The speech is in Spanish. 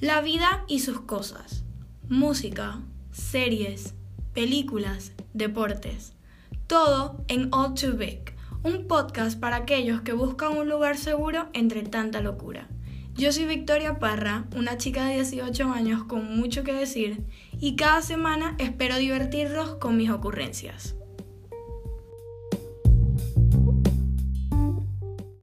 La vida y sus cosas. Música, series, películas, deportes. Todo en All Too Big, un podcast para aquellos que buscan un lugar seguro entre tanta locura. Yo soy Victoria Parra, una chica de 18 años con mucho que decir, y cada semana espero divertirlos con mis ocurrencias.